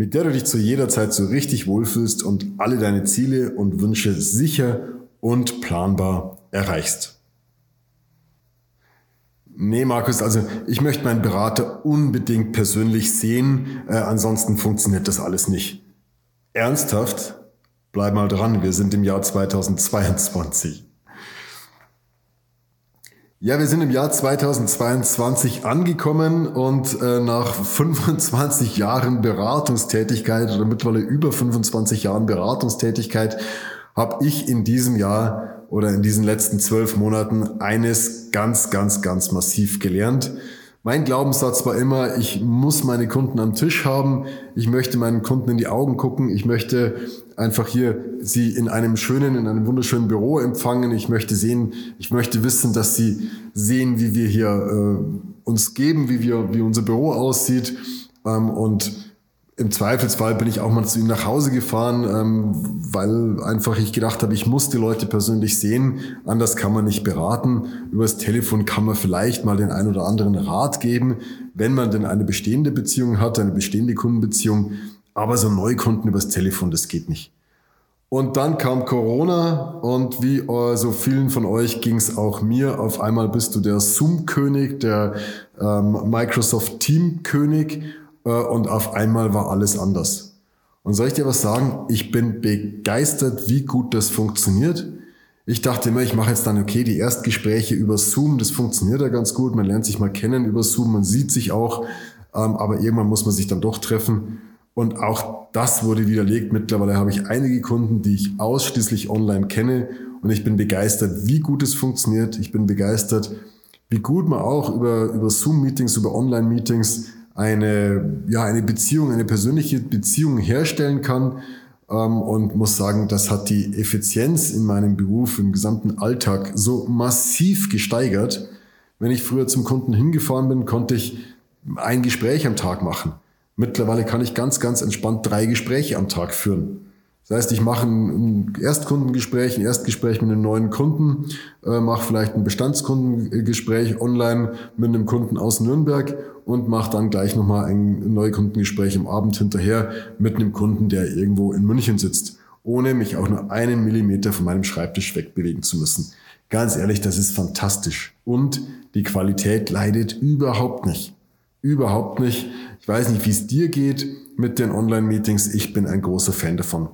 mit der du dich zu jeder Zeit so richtig wohlfühlst und alle deine Ziele und Wünsche sicher und planbar erreichst. Nee, Markus, also ich möchte meinen Berater unbedingt persönlich sehen, äh, ansonsten funktioniert das alles nicht. Ernsthaft? Bleib mal dran, wir sind im Jahr 2022. Ja, wir sind im Jahr 2022 angekommen und äh, nach 25 Jahren Beratungstätigkeit oder mittlerweile über 25 Jahren Beratungstätigkeit habe ich in diesem Jahr oder in diesen letzten zwölf Monaten eines ganz, ganz, ganz massiv gelernt. Mein Glaubenssatz war immer, ich muss meine Kunden am Tisch haben, ich möchte meinen Kunden in die Augen gucken, ich möchte einfach hier sie in einem schönen, in einem wunderschönen Büro empfangen, ich möchte sehen, ich möchte wissen, dass sie sehen, wie wir hier äh, uns geben, wie wir, wie unser Büro aussieht. Ähm, und im Zweifelsfall bin ich auch mal zu ihm nach Hause gefahren, ähm, weil einfach ich gedacht habe, ich muss die Leute persönlich sehen. Anders kann man nicht beraten. Übers Telefon kann man vielleicht mal den ein oder anderen Rat geben, wenn man denn eine bestehende Beziehung hat, eine bestehende Kundenbeziehung. Aber so Neukunden übers Telefon, das geht nicht. Und dann kam Corona und wie so vielen von euch ging es auch mir. Auf einmal bist du der Zoom-König, der ähm, Microsoft Team-König äh, und auf einmal war alles anders. Und soll ich dir was sagen? Ich bin begeistert, wie gut das funktioniert. Ich dachte immer, ich mache jetzt dann, okay, die Erstgespräche über Zoom, das funktioniert ja ganz gut. Man lernt sich mal kennen über Zoom, man sieht sich auch, ähm, aber irgendwann muss man sich dann doch treffen. Und auch das wurde widerlegt. Mittlerweile habe ich einige Kunden, die ich ausschließlich online kenne. Und ich bin begeistert, wie gut es funktioniert. Ich bin begeistert, wie gut man auch über, über Zoom-Meetings, über Online-Meetings eine, ja, eine Beziehung, eine persönliche Beziehung herstellen kann. Ähm, und muss sagen, das hat die Effizienz in meinem Beruf, im gesamten Alltag so massiv gesteigert. Wenn ich früher zum Kunden hingefahren bin, konnte ich ein Gespräch am Tag machen. Mittlerweile kann ich ganz, ganz entspannt drei Gespräche am Tag führen. Das heißt, ich mache ein Erstkundengespräch, ein Erstgespräch mit einem neuen Kunden, äh, mache vielleicht ein Bestandskundengespräch online mit einem Kunden aus Nürnberg und mache dann gleich nochmal ein Neukundengespräch am Abend hinterher mit einem Kunden, der irgendwo in München sitzt, ohne mich auch nur einen Millimeter von meinem Schreibtisch wegbewegen zu müssen. Ganz ehrlich, das ist fantastisch. Und die Qualität leidet überhaupt nicht. Überhaupt nicht. Ich weiß nicht, wie es dir geht mit den Online-Meetings. Ich bin ein großer Fan davon.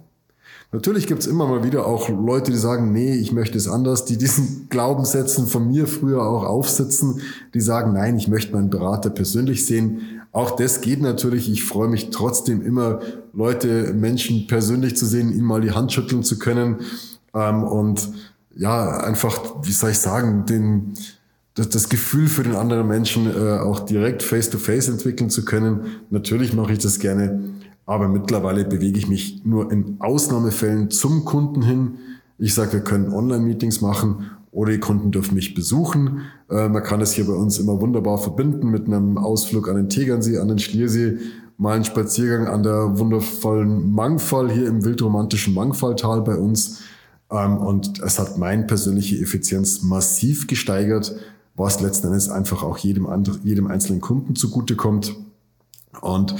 Natürlich gibt's immer mal wieder auch Leute, die sagen, nee, ich möchte es anders, die diesen Glaubenssätzen von mir früher auch aufsitzen, die sagen, nein, ich möchte meinen Berater persönlich sehen. Auch das geht natürlich. Ich freue mich trotzdem immer, Leute, Menschen persönlich zu sehen, ihnen mal die Hand schütteln zu können ähm, und ja, einfach, wie soll ich sagen, den, das, das Gefühl für den anderen Menschen äh, auch direkt face-to-face -face entwickeln zu können. Natürlich mache ich das gerne. Aber mittlerweile bewege ich mich nur in Ausnahmefällen zum Kunden hin. Ich sage, wir können Online-Meetings machen oder die Kunden dürfen mich besuchen. Äh, man kann es hier bei uns immer wunderbar verbinden mit einem Ausflug an den Tegernsee, an den Schliersee, mal einen Spaziergang an der wundervollen Mangfall hier im wildromantischen Mangfalltal bei uns. Ähm, und es hat meine persönliche Effizienz massiv gesteigert, was letzten Endes einfach auch jedem, anderen, jedem einzelnen Kunden zugutekommt. Und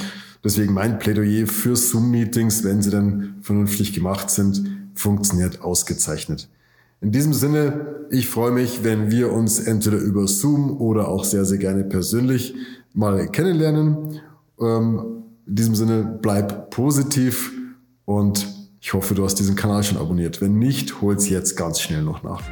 Deswegen mein Plädoyer für Zoom-Meetings, wenn sie dann vernünftig gemacht sind, funktioniert ausgezeichnet. In diesem Sinne, ich freue mich, wenn wir uns entweder über Zoom oder auch sehr, sehr gerne persönlich mal kennenlernen. Ähm, in diesem Sinne, bleib positiv und ich hoffe, du hast diesen Kanal schon abonniert. Wenn nicht, hol's jetzt ganz schnell noch nach.